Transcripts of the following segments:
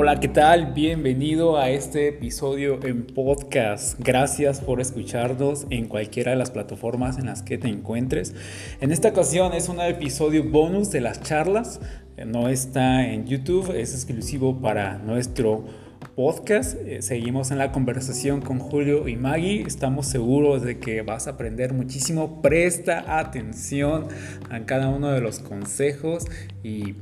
Hola, ¿qué tal? Bienvenido a este episodio en podcast. Gracias por escucharnos en cualquiera de las plataformas en las que te encuentres. En esta ocasión es un episodio bonus de las charlas. No está en YouTube, es exclusivo para nuestro podcast. Eh, seguimos en la conversación con Julio y Maggie. Estamos seguros de que vas a aprender muchísimo. Presta atención a cada uno de los consejos y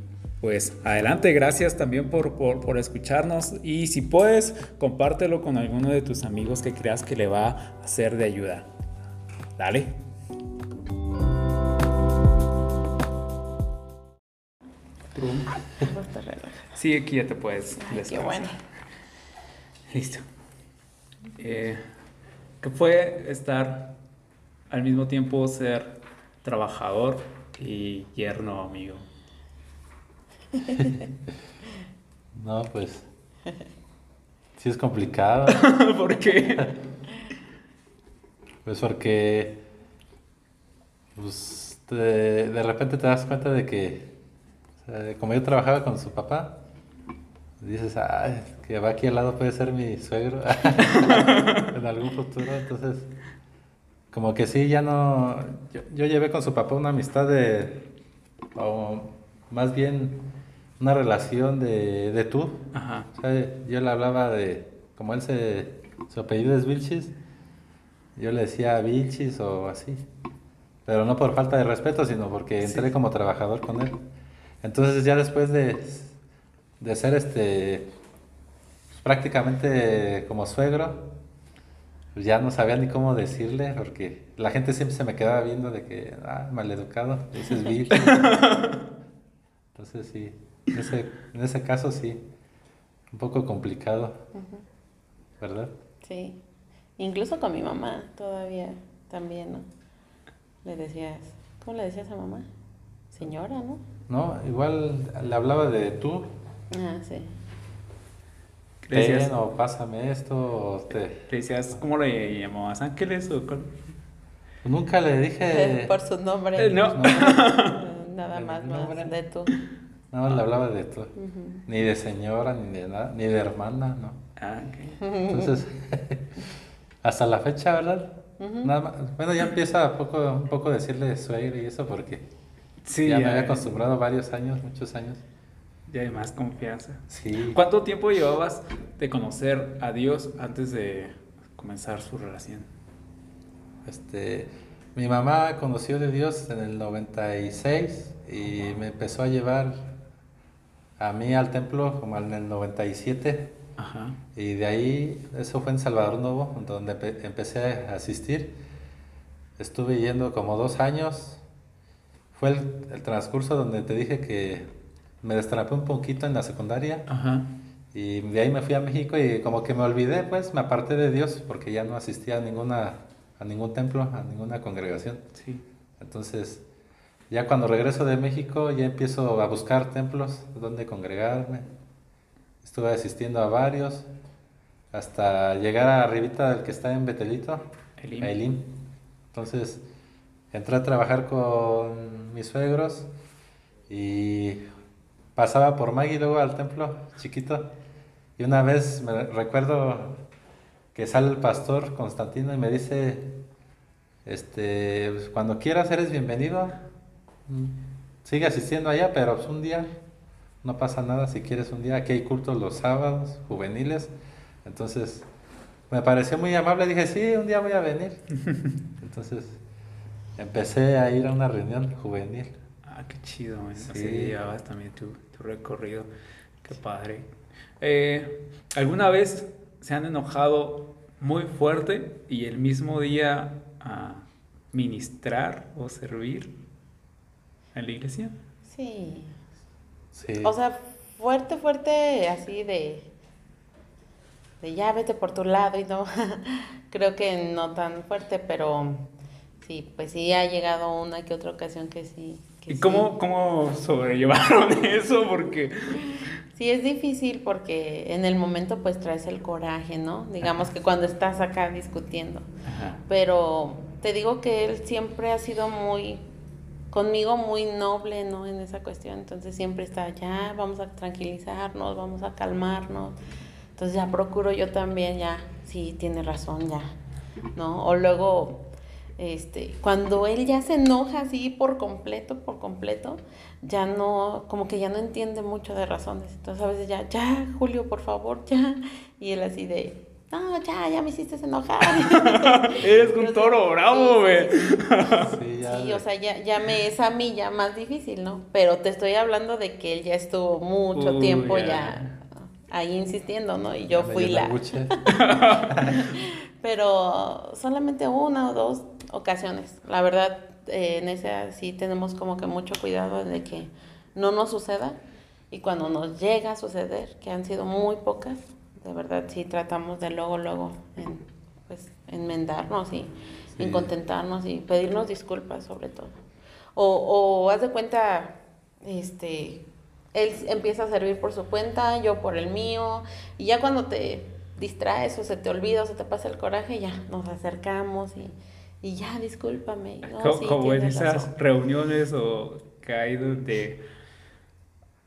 pues adelante, gracias también por, por, escucharnos y si puedes, compártelo con alguno de tus amigos que creas que le va a ser de ayuda. Dale. Sí, aquí ya te puedes. qué bueno. Listo. Eh, ¿Qué fue estar al mismo tiempo ser trabajador y yerno amigo? no, pues. Sí es complicado. ¿Por qué? Pues porque. Pues de repente te das cuenta de que. como yo trabajaba con su papá, dices, ay, que va aquí al lado puede ser mi suegro en algún futuro. Entonces, como que sí, ya no. Yo, yo llevé con su papá una amistad de. O más bien una relación de, de tú. Ajá. O sea, yo le hablaba de, como él se, su apellido es Vilchis, yo le decía Vilchis o así. Pero no por falta de respeto, sino porque entré como trabajador con él. Entonces ya después de, de ser este, pues, prácticamente como suegro, pues ya no sabía ni cómo decirle, porque la gente siempre se me quedaba viendo de que, ah, maleducado, dices Vilchis. Entonces sí, en ese, en ese caso sí, un poco complicado, ¿verdad? Sí, incluso con mi mamá todavía también, ¿no? Le decías, ¿cómo le decías a mamá? Señora, ¿no? No, igual le hablaba de tú. Ah, sí. Ten, o pásame esto, o te... ¿Le decías, cómo le llamabas? ¿Ángeles o Nunca le dije... Por su nombre. Eh, no. Nada más, más de tú. No, le hablaba de todo. Ni de señora, ni de nada, ni de hermana, no. Ah, Entonces, hasta la fecha, ¿verdad? nada más, bueno, ya empieza poco, un poco decirle suegra y eso porque sí, ya, me había acostumbrado varios años, muchos años. Ya hay más confianza. Sí. ¿Cuánto tiempo llevabas de conocer a Dios antes de comenzar su relación? Este, mi mamá conoció de Dios en el 96 y me empezó a llevar a mí al templo como en el 97. Ajá. Y de ahí, eso fue en Salvador Nuevo, donde empecé a asistir. Estuve yendo como dos años. Fue el, transcurso donde te dije que me destrapé un poquito en la secundaria. Ajá. Y de ahí me fui a México y como que me olvidé, pues me aparté de Dios porque ya no asistía a ninguna a ningún templo, a ninguna congregación. Sí. Entonces, ya cuando regreso de México ya empiezo a buscar templos donde congregarme. Estuve asistiendo a varios hasta llegar a arribita del que está en Betelito, Elim. Entonces entré a trabajar con mis suegros y pasaba por Maggie luego al templo chiquito. Y una vez me recuerdo que sale el pastor Constantino y me dice, este, pues, cuando quieras eres bienvenido Sigue asistiendo allá, pero pues un día no pasa nada si quieres un día. Aquí hay cultos los sábados, juveniles. Entonces, me pareció muy amable. Dije, sí, un día voy a venir. Entonces, empecé a ir a una reunión juvenil. Ah, qué chido, Así llevabas también tu, recorrido. Qué padre. Eh, ¿Alguna vez se han enojado muy fuerte y el mismo día a ministrar o servir? En la iglesia? Sí. Sí. O sea, fuerte, fuerte, así de, de ya vete por tu lado y no, creo que no tan fuerte, pero sí, pues sí ha llegado una que otra ocasión que sí. ¿Y cómo, cómo sobrellevaron eso? Porque... Sí, es difícil porque en el momento pues traes el coraje, ¿no? Digamos que cuando estás acá discutiendo. Pero te digo que él siempre ha sido muy conmigo muy noble, ¿no? En esa cuestión, entonces siempre está, ya, vamos a tranquilizarnos, vamos a calmarnos. Entonces ya procuro yo también, ya, sí, tiene razón, ya, ¿no? O luego, este, cuando él ya se enoja así por completo, por completo, ya no, como que ya no entiende mucho de razones. Entonces a veces ya, ya, Julio, por favor, ya. Y él así de, no, ya, ya me hiciste enojar. Eres un toro bravo, güey. Sí, o sea, ya, ya me es a mí ya más difícil, ¿no? Pero te estoy hablando de que él ya estuvo mucho tiempo ya. ahí insistiendo, ¿no? Y yo fui la... Pero solamente una o dos ocasiones. La verdad, eh, en ese sí tenemos como que mucho cuidado de que no nos suceda. Y cuando nos llega a suceder, que han sido muy pocas, de verdad sí tratamos de luego, luego, en, pues, enmendarnos y en contentarnos y pedirnos disculpas sobre todo. O, o haz de cuenta, este, él empieza a servir por su cuenta, yo por el mío, y ya cuando te distraes o se te olvida o se te pasa el coraje, ya nos acercamos y, y ya, discúlpame. como en esas reuniones o que hay donde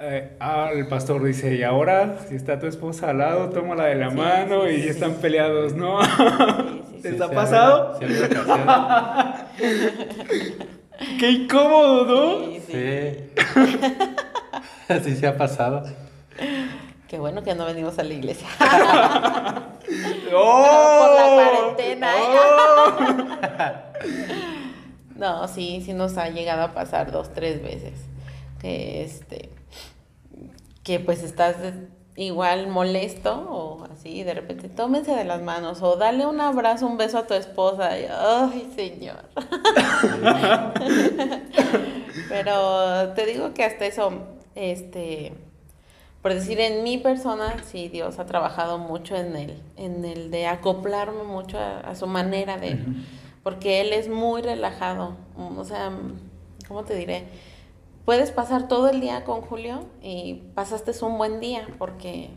eh, ah, el pastor dice, y ahora, si está tu esposa al lado, tómala de la mano y están peleados, ¿no? ¿Te ha pasado? Qué incómodo, ¿no? Sí. Así se ha pasado. Qué bueno que no venimos a la iglesia. ¡Oh! Por la cuarentena. ¡Oh! no, sí, sí nos ha llegado a pasar dos, tres veces. Que este que pues estás igual molesto o así, de repente tómense de las manos o dale un abrazo, un beso a tu esposa. Ay, señor. Pero te digo que hasta eso, este, por decir, en mi persona, sí, Dios ha trabajado mucho en él, en el de acoplarme mucho a, su manera de, porque él es muy relajado, o sea, ¿cómo te diré? Puedes pasar todo el día con Julio y pasaste un buen día porque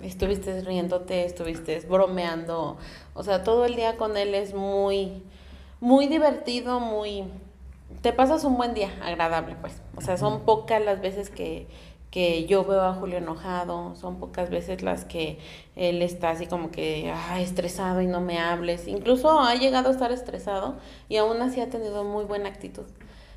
estuviste riéndote, estuviste bromeando, o sea, todo el día con él es muy, muy divertido, muy... Te pasas un buen día, agradable, pues. O sea, son pocas las veces que, que yo veo a Julio enojado, son pocas veces las que él está así como que ah, estresado y no me hables. Incluso ha llegado a estar estresado y aún así ha tenido muy buena actitud.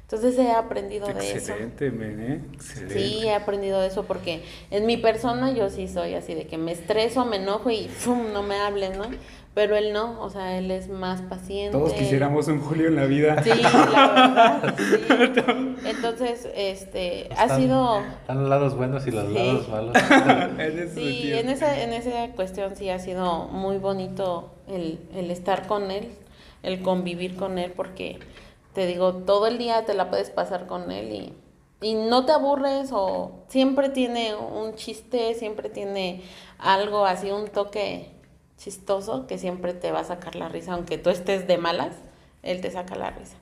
Entonces he aprendido de eso. Excelente, ¿eh? Excelente. Sí, he aprendido de eso porque en mi persona yo sí soy así de que me estreso, me enojo y ¡fum! no me hablen, ¿no? Pero él no, o sea, él es más paciente. Todos quisiéramos un Julio en la vida. Sí, la verdad. Sí. Entonces, este, ha sido... Están los lados buenos y los lados malos. sí, en esa, en esa cuestión sí ha sido muy bonito el, el estar con él, el convivir con él, porque te digo, todo el día te la puedes pasar con él y, y no te aburres o siempre tiene un chiste, siempre tiene algo así, un toque chistoso que siempre te va a sacar la risa, aunque tú estés de malas, él te saca la risa.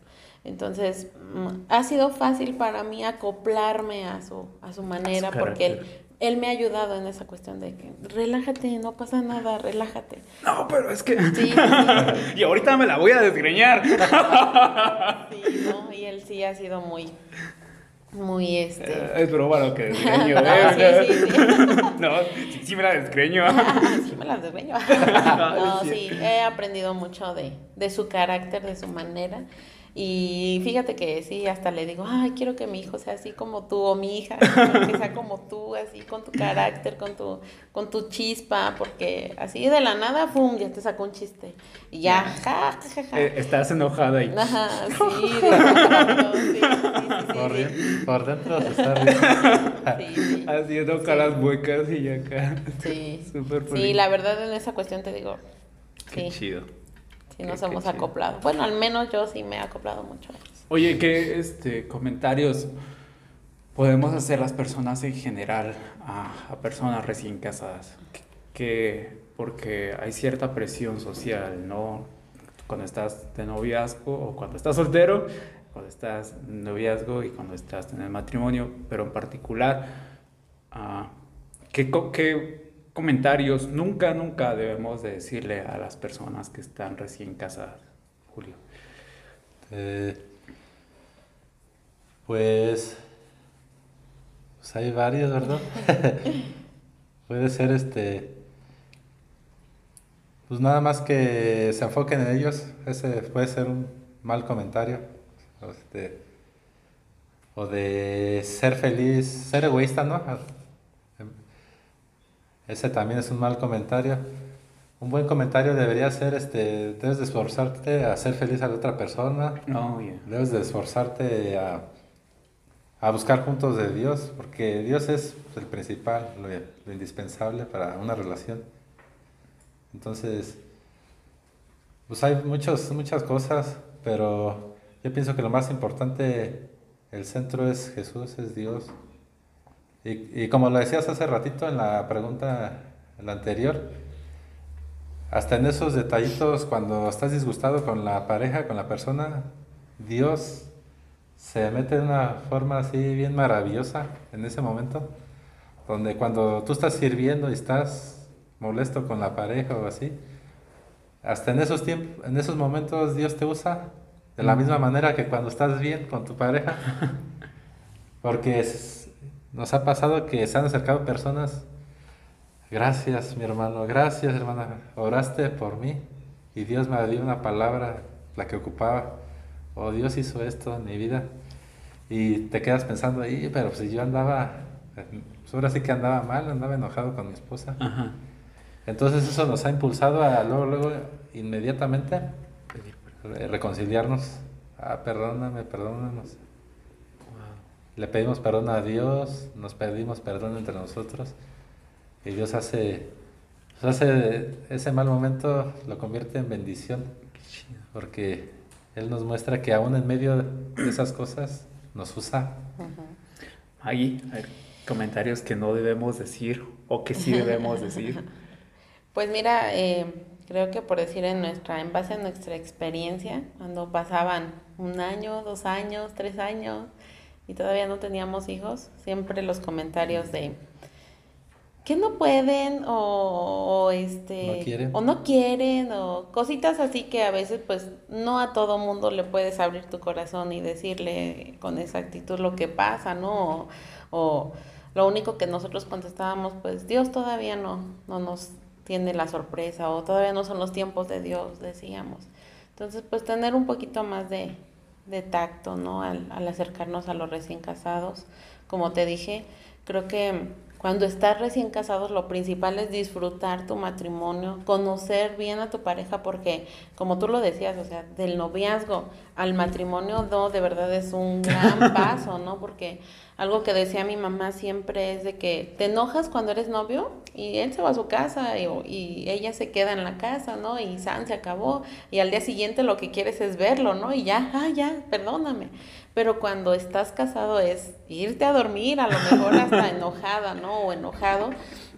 Entonces, mm, ha sido fácil para mí acoplarme a su, a su manera, porque él, él me ha ayudado en esa cuestión de que relájate, no pasa nada, relájate. No, pero es que. Sí, y ahorita me la voy a desgreñar. sí, no, y él sí ha sido muy. Muy este. Eh, es broma lo que desgreño, ¿eh? sí, sí, sí. no, sí, me la desgreño. sí me la desgreño. no, sí, he aprendido mucho de, de su carácter, de su manera. Y fíjate que sí, hasta le digo, ay, quiero que mi hijo sea así como tú, o mi hija, que sea como tú, así con tu carácter, con tu, con tu chispa, porque así de la nada, ¡pum!, ya te sacó un chiste. Y ya, ja, ja, ja. Eh, estás enojada ahí. Ajá, sí, sí, sí, por, dentro se está riendo. Sí, Haciendo caras huecas y acá. Sí. Súper Sí, la verdad en esa cuestión te digo. Qué chido. Sí, nos hemos acoplado. Bueno, al menos yo sí me he acoplado mucho. Oye, ¿qué este, comentarios podemos hacer las personas en general a, personas recién casadas? Que, porque hay cierta presión social, ¿no? Cuando estás de noviazgo o cuando estás soltero, cuando estás en noviazgo y cuando estás en el matrimonio, pero en particular, uh, ¿qué, ¿qué comentarios nunca, nunca debemos de decirle a las personas que están recién casadas, Julio? Eh, Pues, pues hay varios, ¿verdad? Puede ser este, pues nada más que se enfoquen en ellos, ese puede ser un mal comentario. Este, o de ser feliz, ser egoísta, ¿no? Ese también es un mal comentario. Un buen comentario debería ser, este, debes de esforzarte a ser feliz a la otra persona. Oh, debes de esforzarte a, a, buscar juntos de Dios, porque Dios es el principal, lo, indispensable para una relación. Entonces, pues hay muchos, muchas cosas, pero yo pienso que lo más importante el centro es Jesús, es Dios. Y, como lo decías hace ratito en la pregunta la anterior, hasta en esos detallitos, cuando estás disgustado con la pareja, con la persona, Dios se mete de una forma así bien maravillosa en ese momento, donde cuando tú estás sirviendo y estás molesto con la pareja o así, hasta en esos tiempos, en esos momentos Dios te usa de la misma manera que cuando estás bien con tu pareja. Porque nos ha pasado que se han acercado personas. Gracias, mi hermano. Gracias, hermana. Oraste por mí y Dios me dio una palabra, la que ocupaba. Oh, Dios hizo esto en mi vida. Y te quedas pensando ahí, pero si yo andaba, pues ahora sí que andaba mal, andaba enojado con mi esposa. Entonces eso nos ha impulsado a luego, luego, inmediatamente reconciliarnos. Ah, perdóname, perdónanos. Le pedimos perdón a Dios, nos pedimos perdón entre nosotros y Dios hace, hace ese mal momento, lo convierte en bendición, porque Él nos muestra que aún en medio de esas cosas nos usa. Ahí hay comentarios que no debemos decir o que sí debemos decir. Pues mira, eh, creo que por decir en nuestra, en base a nuestra experiencia, cuando pasaban un año, dos años, tres años y todavía no teníamos hijos, siempre los comentarios de que no pueden o, este no quieren. o no quieren o cositas así que a veces pues no a todo mundo le puedes abrir tu corazón y decirle con exactitud lo que pasa, ¿no? O, lo único que nosotros contestábamos pues Dios todavía no no nos tiene la sorpresa o todavía no son los tiempos de Dios, decíamos. Entonces, pues tener un poquito más de, de tacto, ¿no? Al, al, acercarnos a los recién casados. Como te dije, creo que cuando estás recién casados, lo principal es disfrutar tu matrimonio, conocer bien a tu pareja, porque como tú lo decías, o sea, del noviazgo al matrimonio, no, de verdad es un gran paso, ¿no? Porque algo que decía mi mamá siempre es de que te enojas cuando eres novio y él se va a su casa y, ella se queda en la casa, ¿no? Y San se acabó y al día siguiente lo que quieres es verlo, ¿no? Y ya, ah, ya, perdóname. Pero cuando estás casado es irte a dormir, a lo mejor hasta enojada, ¿no? O enojado.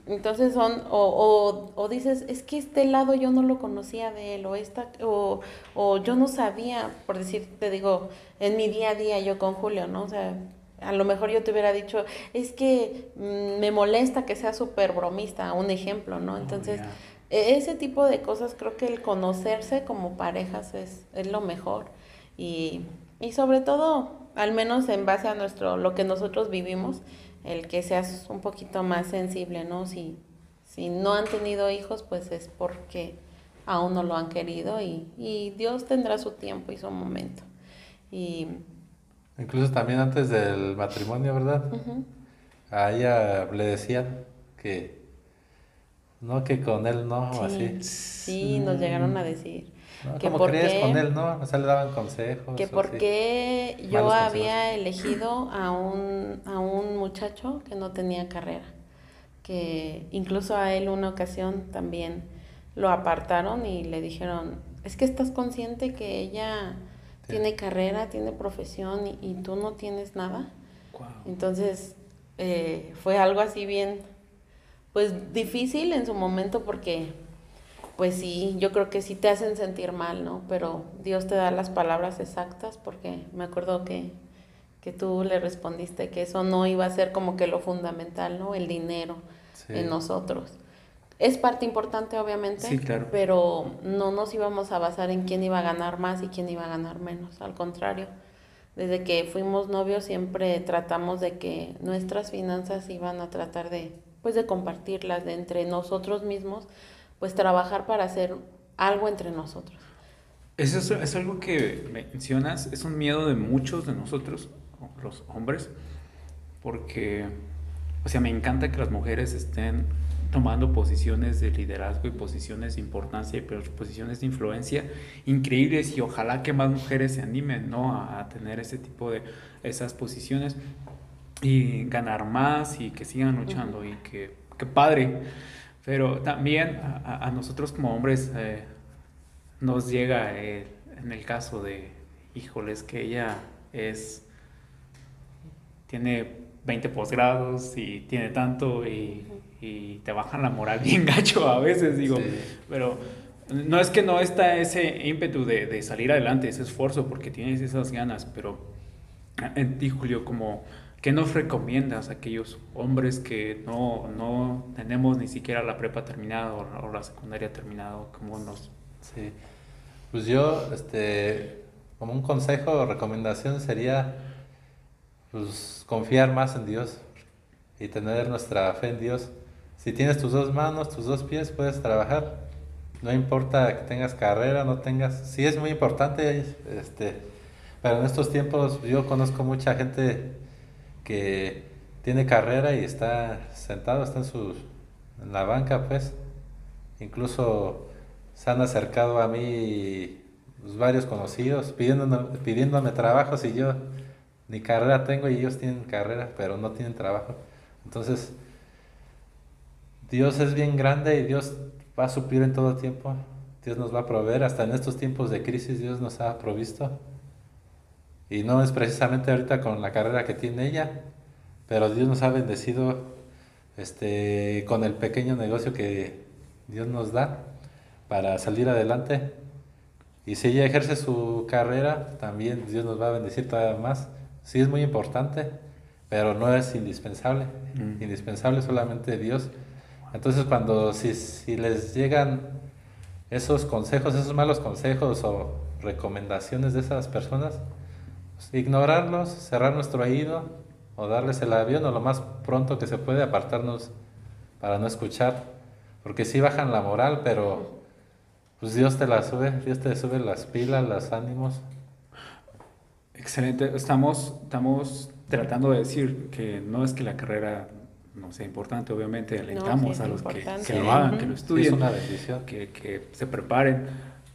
Entonces son, o, o, o, dices, es que este lado yo no lo conocía de él, o, esta, o, o yo no sabía, por decir, te digo, en mi día a día yo con Julio, ¿no? O sea, a lo mejor yo te hubiera dicho, es que mm, me molesta que sea súper bromista, un ejemplo, ¿no? Oh, Entonces, e, ese tipo de cosas creo que el conocerse como parejas es, es lo mejor. Y, y sobre todo, al menos en base a nuestro, lo que nosotros vivimos, el que seas un poquito más sensible, ¿no? Si, si no han tenido hijos, pues es porque aún no lo han querido y, y Dios tendrá su tiempo y su momento. Y Incluso también antes del matrimonio, ¿verdad? A ella le decían que no, que con él no, así. Sí, nos llegaron a decir. Que ¿Cómo crees con él no? O sea, le daban consejos. Que porque yo había elegido a un, a un muchacho que no tenía carrera. Que incluso a él una ocasión también lo apartaron y le dijeron, es que estás consciente que ella tiene carrera, tiene profesión y, tú no tienes nada. Entonces, eh, fue algo así bien, pues difícil en su momento porque, pues sí, yo creo que sí te hacen sentir mal, ¿no? Pero Dios te da las palabras exactas porque me acuerdo que, que tú le respondiste que eso no iba a ser como que lo fundamental, ¿no? El dinero en nosotros. Es parte importante, obviamente, pero no nos íbamos a basar en quién iba a ganar más y quién iba a ganar menos. Al contrario, desde que fuimos novios siempre tratamos de que nuestras finanzas iban a tratar de, pues de compartirlas de entre nosotros mismos, pues trabajar para hacer algo entre nosotros. Eso es, algo que mencionas, es un miedo de muchos de nosotros, los hombres, porque, o sea, me encanta que las mujeres estén tomando posiciones de liderazgo y posiciones de importancia y posiciones de influencia increíbles y ojalá que más mujeres se animen ¿no? a, tener ese tipo de esas posiciones y ganar más y que sigan luchando y que, que, padre. Pero también a, nosotros como hombres eh, nos llega eh, en el caso de, híjoles, que ella es, tiene 20 posgrados y tiene tanto y y te bajan la moral bien gacho a veces, digo, pero no es que no está ese ímpetu de, de, salir adelante, ese esfuerzo, porque tienes esas ganas, pero en ti, Julio, como, ¿qué nos recomiendas a aquellos hombres que no, no tenemos ni siquiera la prepa terminada o, la secundaria terminada? ¿Cómo nos...? Sí, pues yo, este, como un consejo o recomendación sería, pues, confiar más en Dios y tener nuestra fe en Dios si tienes tus dos manos, tus dos pies, puedes trabajar. No importa que tengas carrera, no tengas... Sí es muy importante, este, pero en estos tiempos yo conozco mucha gente que tiene carrera y está sentado, está en, su, en la banca, pues. Incluso se han acercado a mí pues, varios conocidos pidiéndome, pidiéndome trabajos y yo ni carrera tengo y ellos tienen carrera, pero no tienen trabajo. Entonces, Dios es bien grande y Dios va a suplir en todo tiempo. Dios nos va a proveer. Hasta en estos tiempos de crisis Dios nos ha provisto. Y no es precisamente ahorita con la carrera que tiene ella, pero Dios nos ha bendecido este, con el pequeño negocio que Dios nos da para salir adelante. Y si ella ejerce su carrera, también Dios nos va a bendecir todavía más. Sí es muy importante, pero no es indispensable. Mm. Indispensable solamente Dios. Entonces cuando si, si les llegan esos consejos, esos malos consejos o recomendaciones de esas personas, ignorarlos, cerrar nuestro oído o darles el avión o lo más pronto que se puede apartarnos para no escuchar, porque sí bajan la moral, pero pues Dios te la sube, Dios te sube las pilas, los ánimos. Excelente, estamos, estamos tratando de decir que no es que la carrera no sea importante, obviamente alentamos a los que, lo hagan, que lo estudien, una bendición. Que, que, se preparen,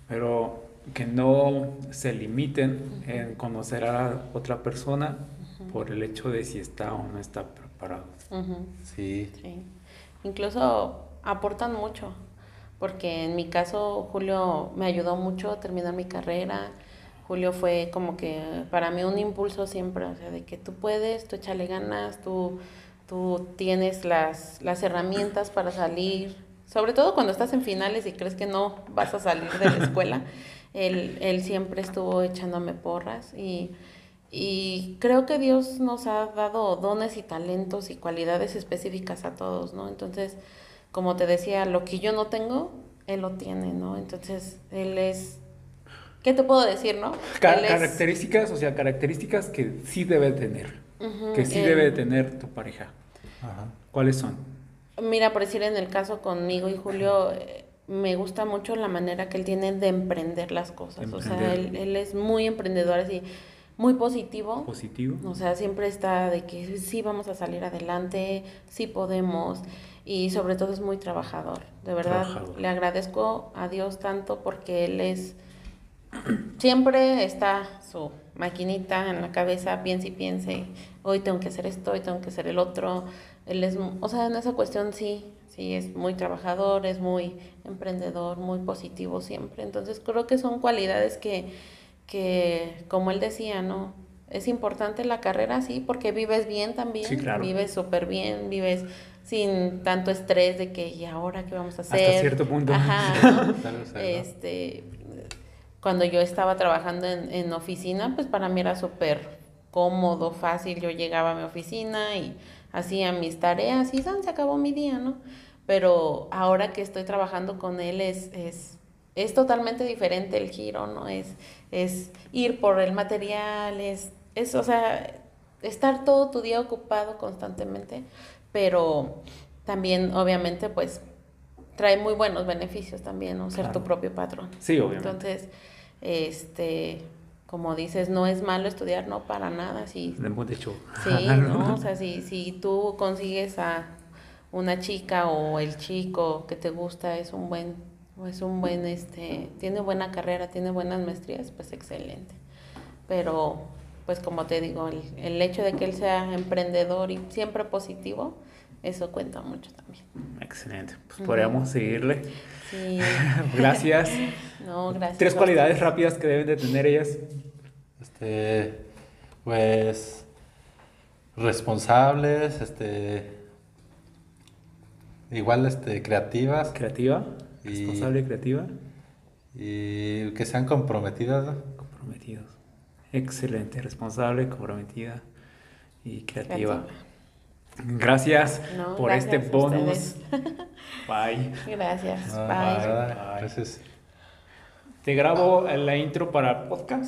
pero que no se limiten en conocer a otra persona por el hecho de si está o no está preparado. sí. Incluso aportan mucho, porque en mi caso Julio me ayudó mucho a terminar mi carrera. Julio fue como que para mí un impulso siempre, o sea, de que tú puedes, tú échale ganas, tú tú tienes las, las herramientas para salir, sobre todo cuando estás en finales y crees que no vas a salir de la escuela. él, él siempre estuvo echándome porras y, y creo que Dios nos ha dado dones y talentos y cualidades específicas a todos, ¿no? Entonces, como te decía, lo que yo no tengo, Él lo tiene, ¿no? Entonces, Él es ¿Qué te puedo decir, no? características, o sea, características que sí debe tener, que sí debe tener tu pareja. ¿Cuáles son? Mira, por decir en el caso conmigo y Julio, me gusta mucho la manera que él tiene de emprender las cosas. O sea, él, él, es muy emprendedor, así, muy positivo. Positivo. O sea, siempre está de que sí vamos a salir adelante, sí podemos. Y sobre todo es muy trabajador. De verdad, le agradezco a Dios tanto porque él es. Siempre está su maquinita en la cabeza, piense y piense. Hoy tengo que hacer esto, hoy tengo que hacer el otro él es, o sea, en esa cuestión sí, sí, es muy trabajador, es muy emprendedor, muy positivo siempre. Entonces creo que son cualidades que, que como él decía, ¿no? Es importante la carrera, sí, porque vives bien también, vives súper bien, vives sin tanto estrés de que, ¿y ahora qué vamos a hacer? Hasta cierto punto. Ajá, este, cuando yo estaba trabajando en, en oficina, pues para mí era súper cómodo, fácil, yo llegaba a mi oficina y hacía mis tareas y se acabó mi día, ¿no? Pero ahora que estoy trabajando con él es, es, es totalmente diferente el giro, ¿no? Es, es ir por el material, es es, o sea, estar todo tu día ocupado constantemente, pero también, obviamente, pues trae muy buenos beneficios también, ¿no? Ser tu propio patrón. Sí, obviamente. Entonces, este, como dices, no es malo estudiar, no para nada. Si, de hecho. Sí, ¿no? O sea, si, si tú consigues a una chica o el chico que te gusta, es un buen, es un buen, este, tiene buena carrera, tiene buenas maestrías, pues excelente. Pero, pues como te digo, el, el hecho de que él sea emprendedor y siempre positivo, eso cuenta mucho también. Excelente. Pues podríamos seguirle. Sí. gracias. No, gracias. Tres cualidades rápidas que deben de tener ellas. Este, pues, responsables, este, igual, este, creativas. Creativa. Responsable y creativa. Y que sean comprometidas. Comprometidos. Excelente. Responsable, comprometida y creativa. Gracias por este bonus. Bye. Gracias. Bye. Gracias. Te grabo la intro para podcast.